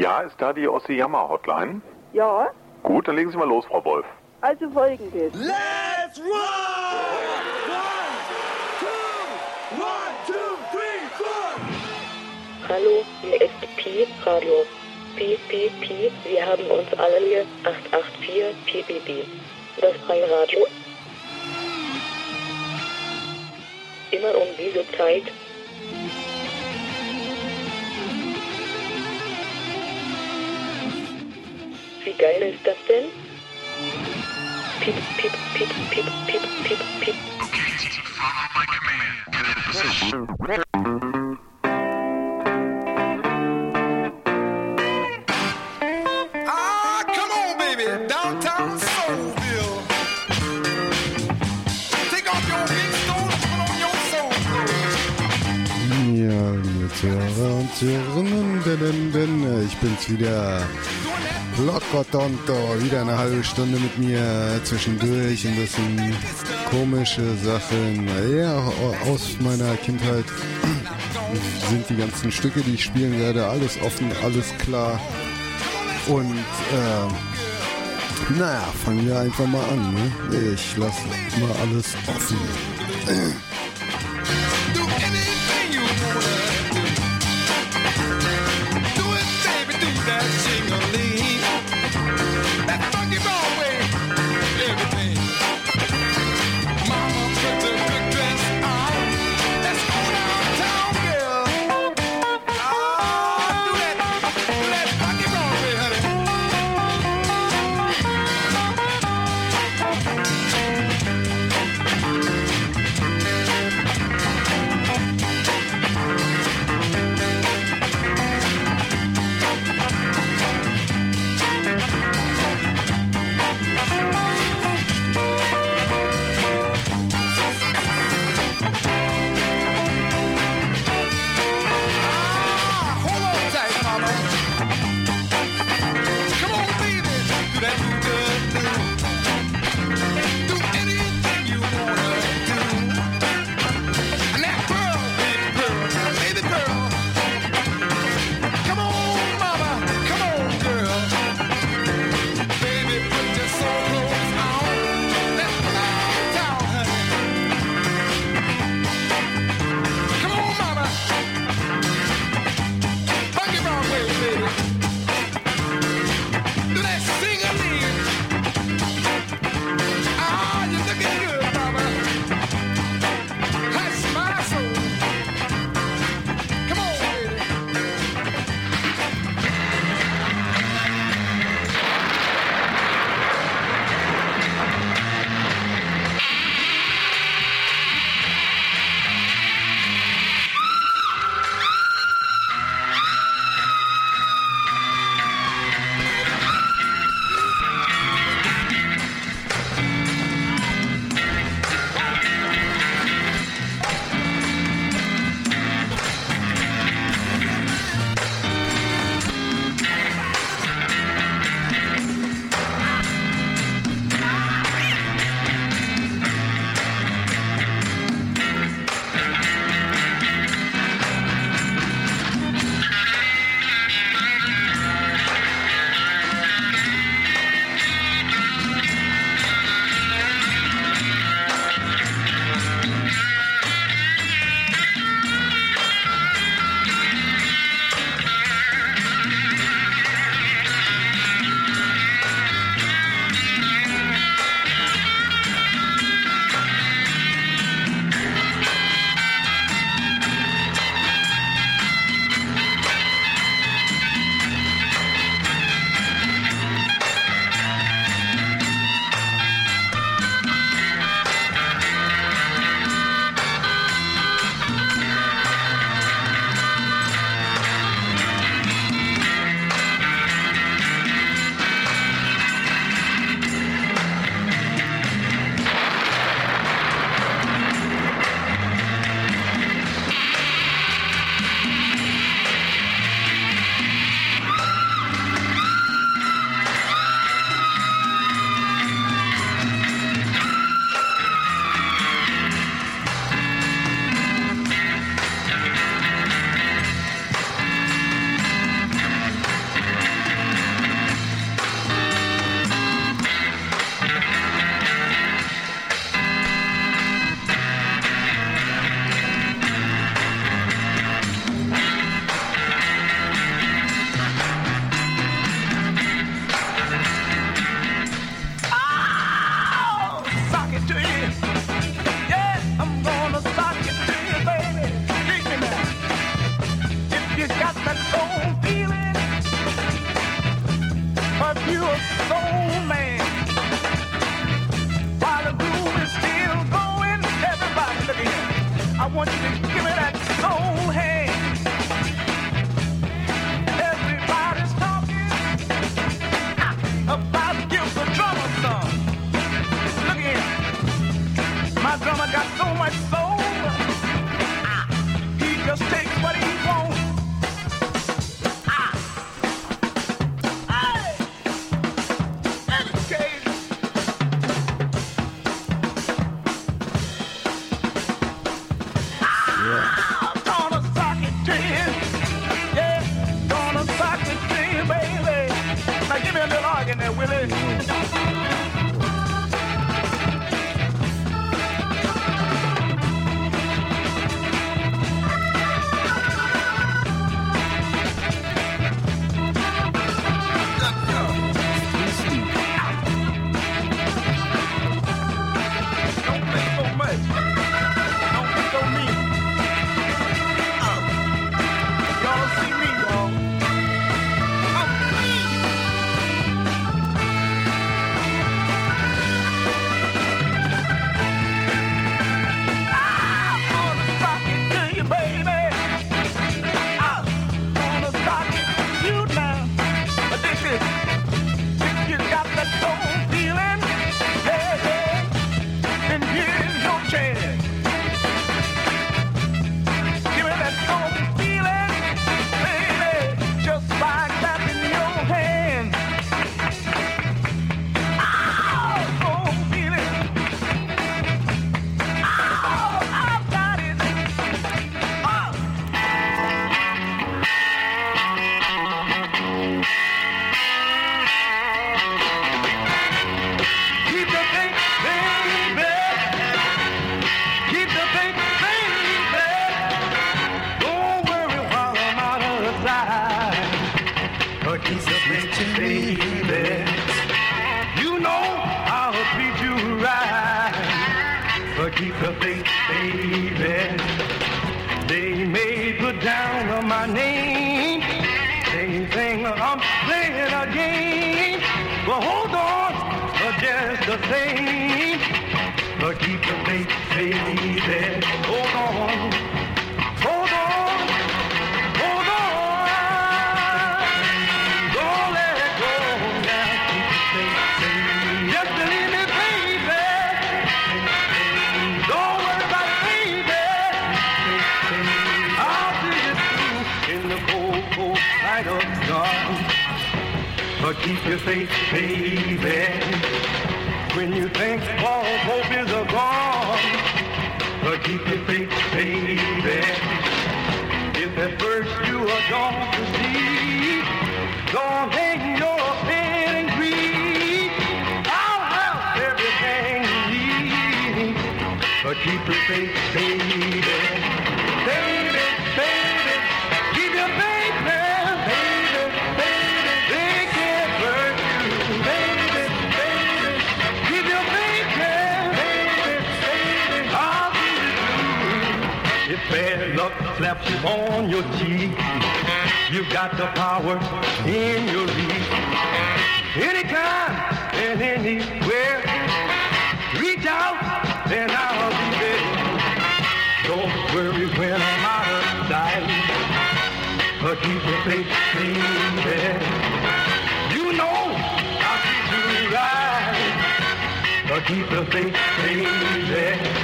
Ja, ist da die Ossi-Yammer-Hotline? Ja, Gut, dann legen Sie mal los, Frau Wolf. also folgendes. Let's roll! One, two, one, two, three, four. Hallo, hier ist Pi Radio. Pi, Pi, Pi, wir haben uns alle hier 884 Pi, Pi, Pi. Das freie Radio. Immer um diese Zeit. Wie geil ist das denn? Piep, piep, piep, piep, piep, piep, piep. Ah, ich bin's wieder. Locotonto, wieder eine halbe Stunde mit mir zwischendurch ein bisschen komische Sachen. Ja, aus meiner Kindheit sind die ganzen Stücke, die ich spielen werde, alles offen, alles klar. Und äh, naja, fangen wir einfach mal an. Ne? Ich lasse mal alles offen. light of dawn. But keep your faith, baby. When you think all hope is gone. But keep your faith, baby. If at first you are gone to see, don't hang your But keep your faith, baby. on your cheek. You've got the power in your reach. Anytime and anywhere, reach out and I'll be there. Don't worry when I'm out of sight. But keep your faith clean there. You know I'll keep you right. But keep the faith clean there.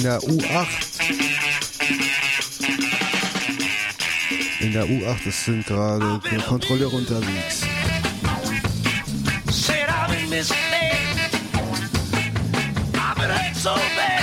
in der U8. In der U8, das sind gerade Kontrolleure unterwegs. Said I've been misled. I've been hurt so bad.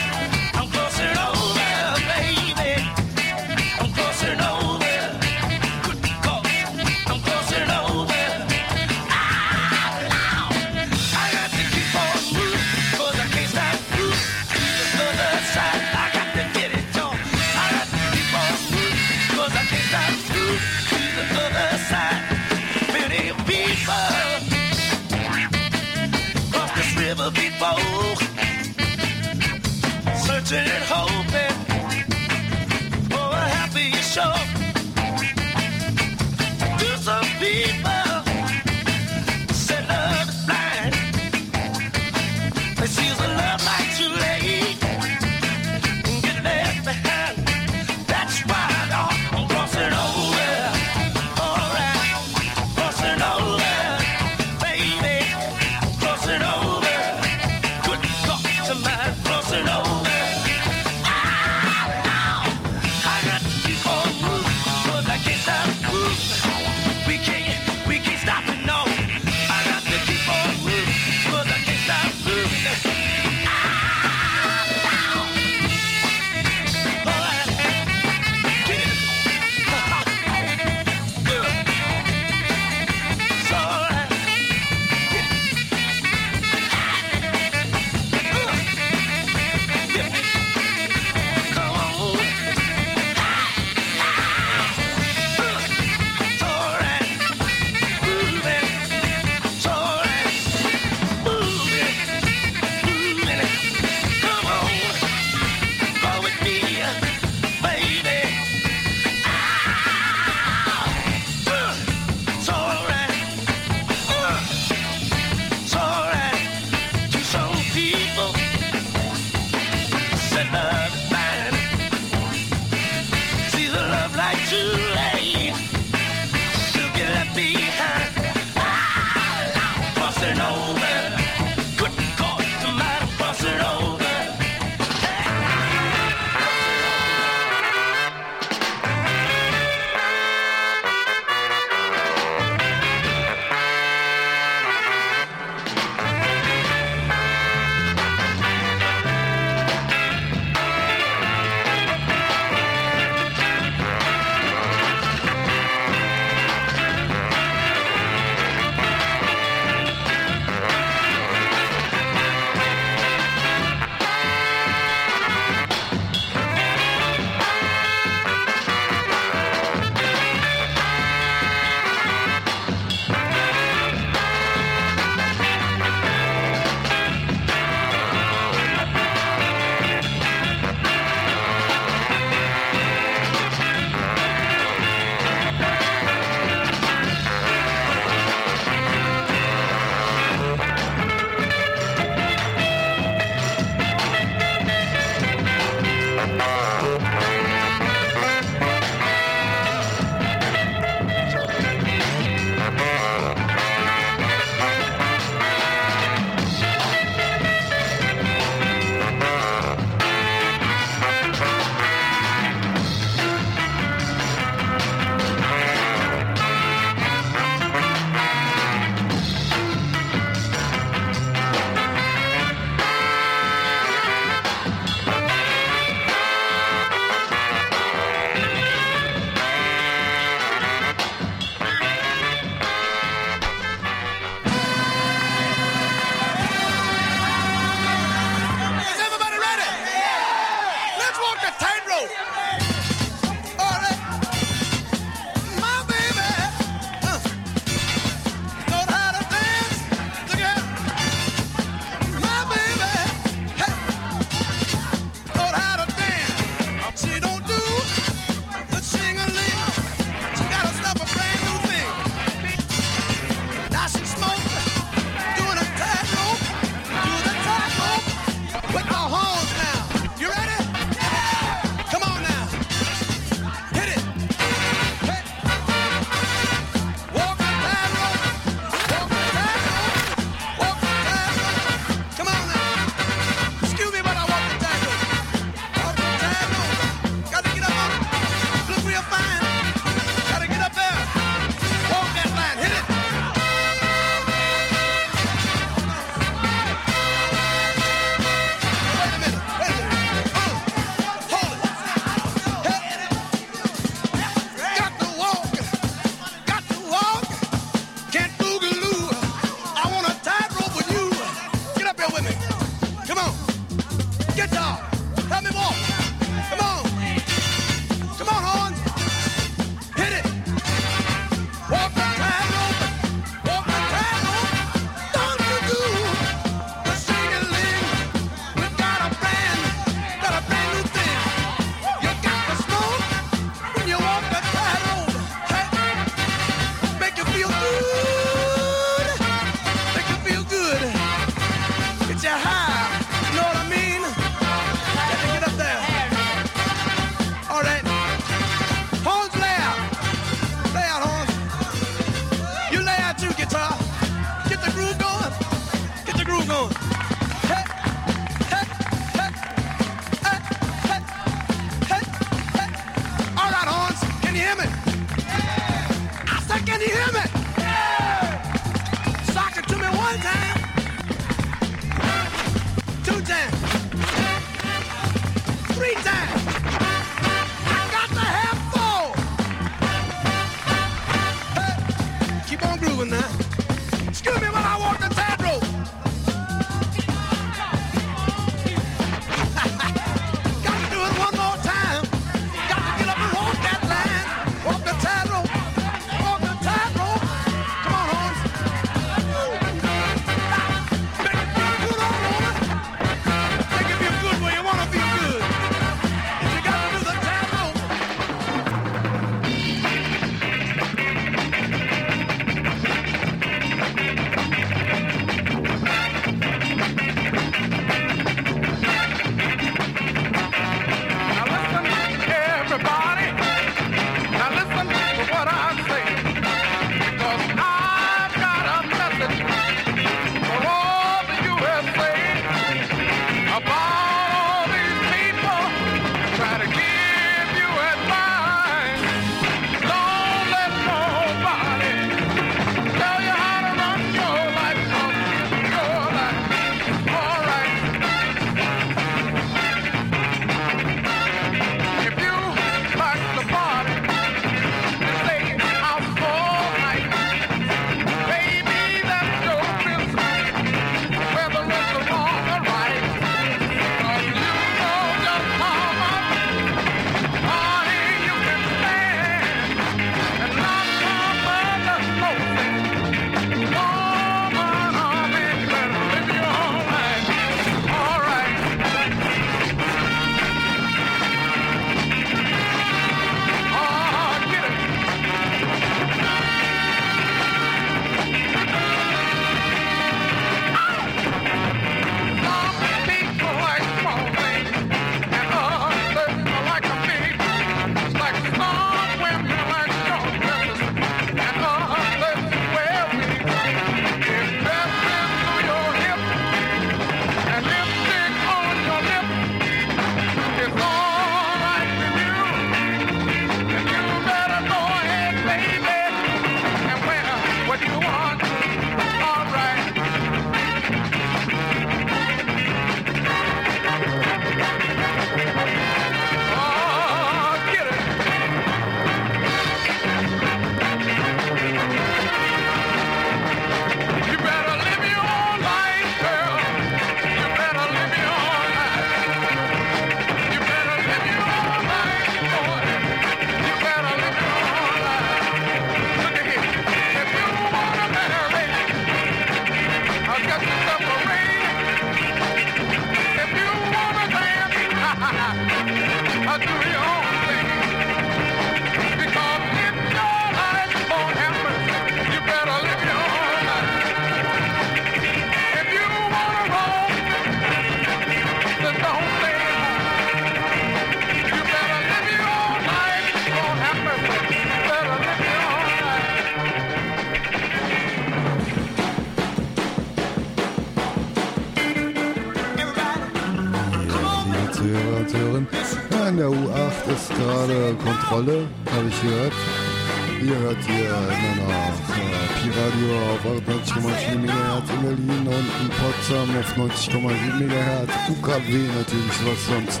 88,4 MHz in Berlin und in Potsdam auf 90,7 MHz. UKW natürlich, was sonst.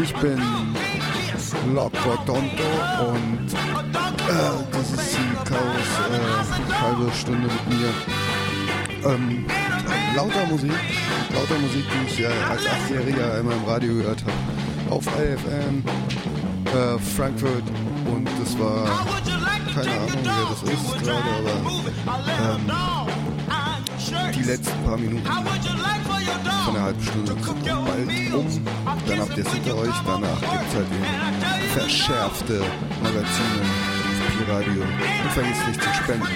Ich bin Lockbotonto und äh, das ist die Chaos äh, halbe Stunde mit mir. Ähm, lauter Musik, lauter Musik, die ich äh, als Achtjähriger immer im Radio gehört habe. Auf IFM, äh, Frankfurt und das war keine Ahnung, wer das ist gerade, aber ähm, die letzten paar Minuten von einer halben Stunde sind bald um. Dann habt ihr es hinter euch, danach gibt es halt eben verschärfte Magazine auf Pi-Radio. Und vergiss nicht zu spenden.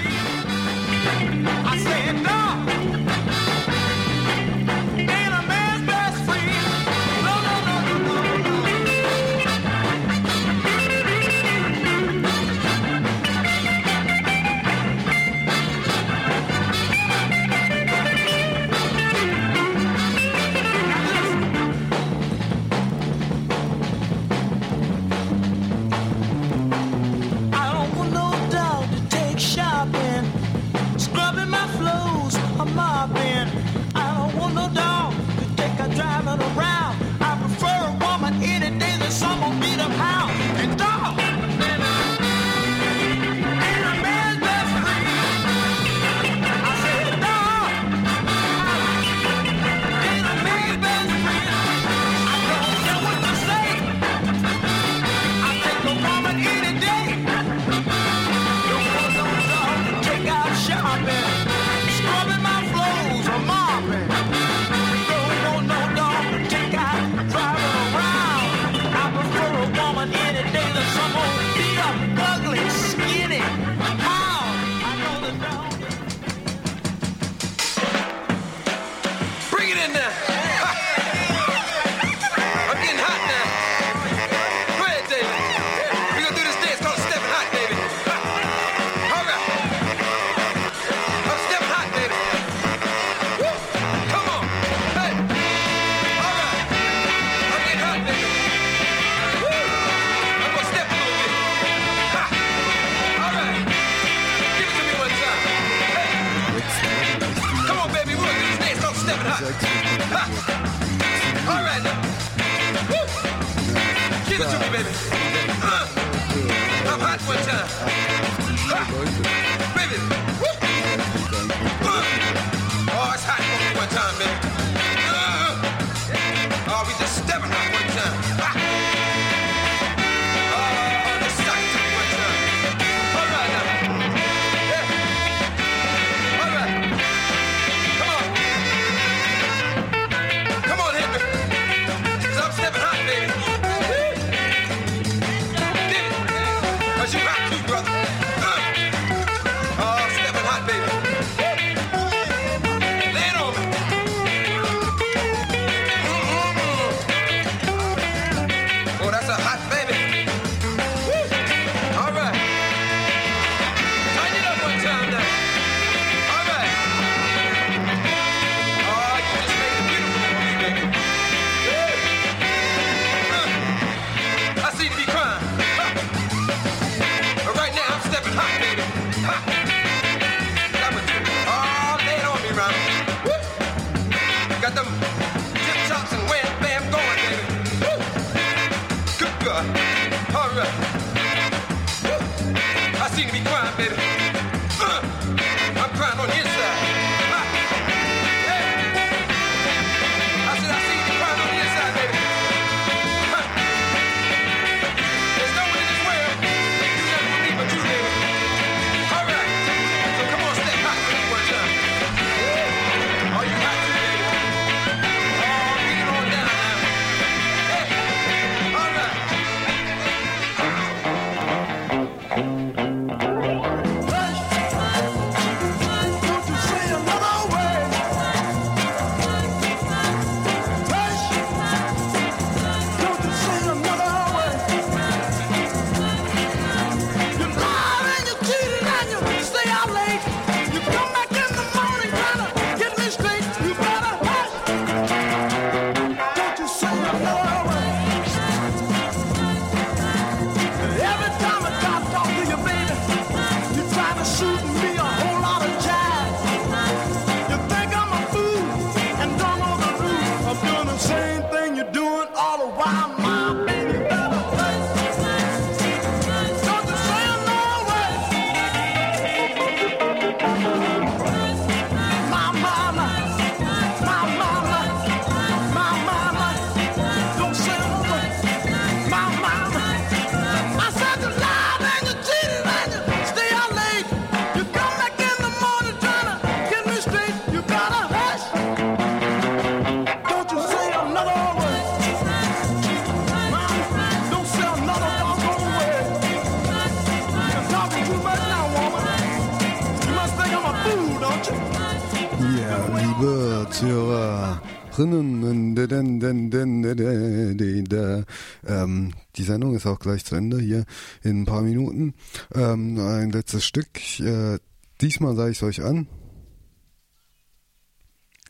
Ähm, die Sendung ist auch gleich zu Ende hier in ein paar Minuten. Ähm, ein letztes Stück. Äh, diesmal sage ich es euch an.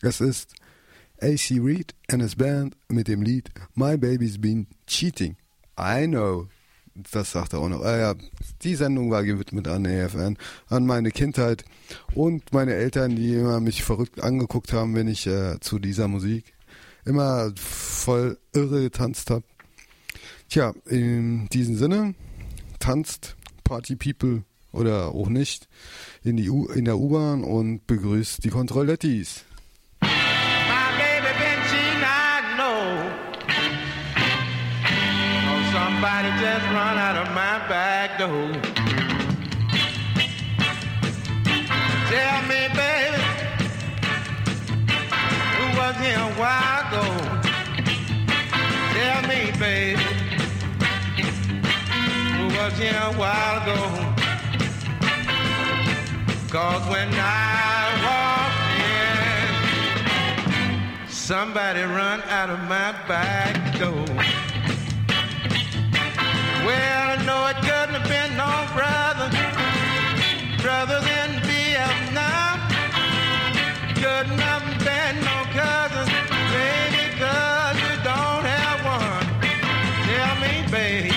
Es ist AC Reed and his band mit dem Lied My Baby's Been Cheating. I know. Das sagt er auch noch. Ah, ja, die Sendung war gewidmet an EFN, an meine Kindheit und meine Eltern, die immer mich verrückt angeguckt haben, wenn ich äh, zu dieser Musik immer voll irre getanzt habe. Tja, in diesem Sinne, tanzt Party People oder auch nicht in, die U in der U-Bahn und begrüßt die Kontrollettis. Somebody just run out of my back door. Tell me, baby, who was here a while ago? Tell me, baby, who was here a while ago? Cause when I walked in, Somebody run out of my back door. Well, I know it couldn't have been no brother, brothers in Vietnam. Couldn't have been no cousin, baby, cause you don't have one. Tell me, babe,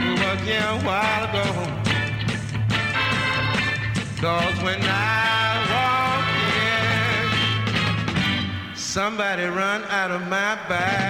who was here a while ago. Cause when I walked in, somebody run out of my back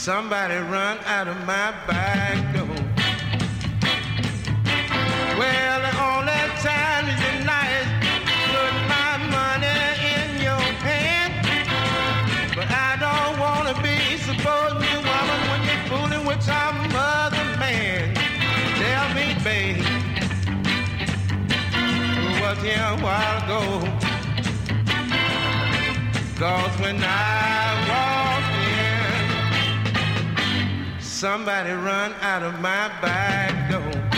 somebody run out of my back door. Well, the only time is night, put my money in your hand. But I don't wanna be supposing you woman when you're fooling with some other man. Tell me, babe, who was here a while ago? Cause when I somebody run out of my back door.